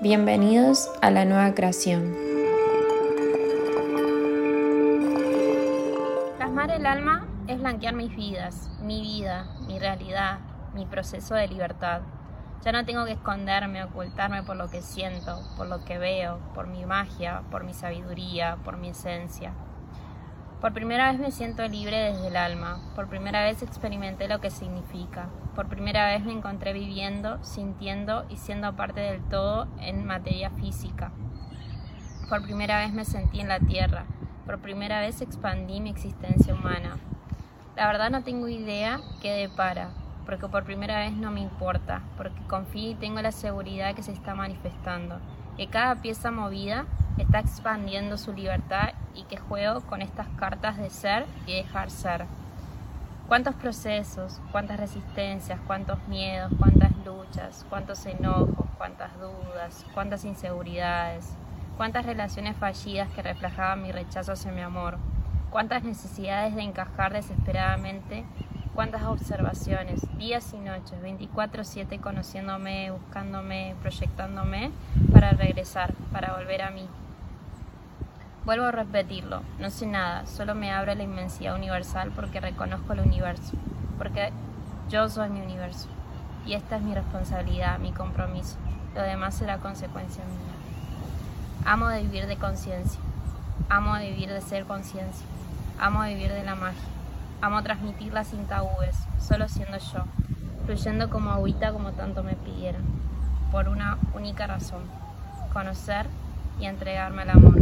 Bienvenidos a la nueva creación. Plasmar el alma es blanquear mis vidas, mi vida, mi realidad, mi proceso de libertad. Ya no tengo que esconderme, ocultarme por lo que siento, por lo que veo, por mi magia, por mi sabiduría, por mi esencia. Por primera vez me siento libre desde el alma, por primera vez experimenté lo que significa, por primera vez me encontré viviendo, sintiendo y siendo parte del todo en materia física. Por primera vez me sentí en la tierra, por primera vez expandí mi existencia humana. La verdad no tengo idea qué depara, porque por primera vez no me importa, porque confío y tengo la seguridad que se está manifestando, que cada pieza movida está expandiendo su libertad y que juego con estas cartas de ser y dejar ser. Cuántos procesos, cuántas resistencias, cuántos miedos, cuántas luchas, cuántos enojos, cuántas dudas, cuántas inseguridades, cuántas relaciones fallidas que reflejaban mi rechazo hacia mi amor, cuántas necesidades de encajar desesperadamente, cuántas observaciones, días y noches, 24/7 conociéndome, buscándome, proyectándome para regresar, para volver a mí. Vuelvo a repetirlo, no sé nada, solo me abre la inmensidad universal porque reconozco el universo, porque yo soy mi universo. Y esta es mi responsabilidad, mi compromiso, lo demás será consecuencia mía. Amo de vivir de conciencia, amo de vivir de ser conciencia, amo de vivir de la magia, amo transmitirla sin tabúes, solo siendo yo, fluyendo como agüita como tanto me pidieron, por una única razón, conocer y entregarme al amor.